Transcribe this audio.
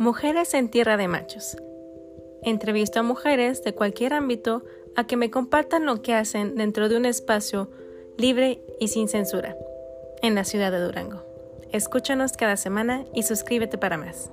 Mujeres en Tierra de Machos. Entrevisto a mujeres de cualquier ámbito a que me compartan lo que hacen dentro de un espacio libre y sin censura en la ciudad de Durango. Escúchanos cada semana y suscríbete para más.